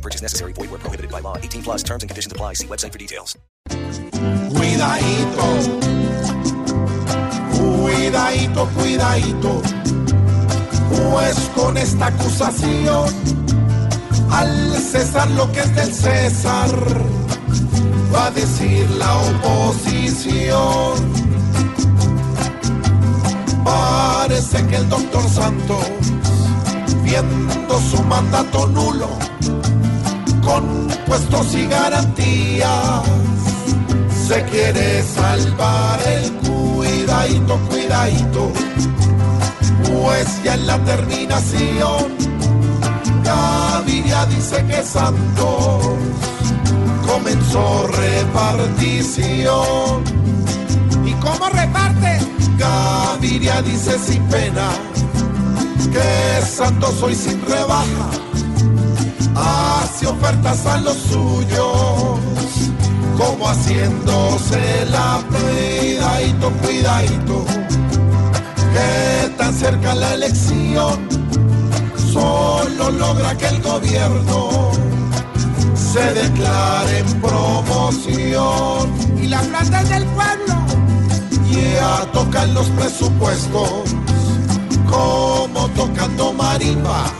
Purchase necessary. Void where prohibited by law. 18 plus terms and conditions apply. See website for details. Cuidadito. Cuidadito, cuidadito. Pues con esta acusación, al César lo que es del César, va a decir la oposición. Parece que el doctor Santos, viendo su mandato nulo, con puestos y garantías, se quiere salvar el cuidadito, cuidadito, pues ya en la terminación, Gaviria dice que Santos comenzó repartición. ¿Y cómo reparte? Gaviria dice sin pena que Santos hoy sin rebaja ofertas a los suyos, como haciéndose la cuidadito, cuidadito, que tan cerca la elección solo logra que el gobierno se declare en promoción. Y la plata es del pueblo. Ya tocan los presupuestos, como tocando marimba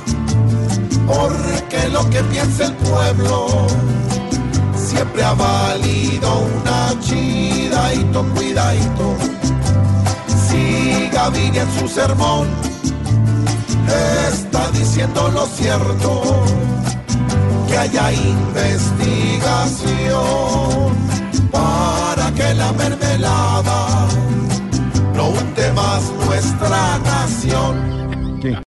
porque lo que piensa el pueblo siempre ha valido una chidadito, cuidadito. Si Gaviria en su sermón está diciendo lo cierto, que haya investigación para que la mermelada no hunde más nuestra nación.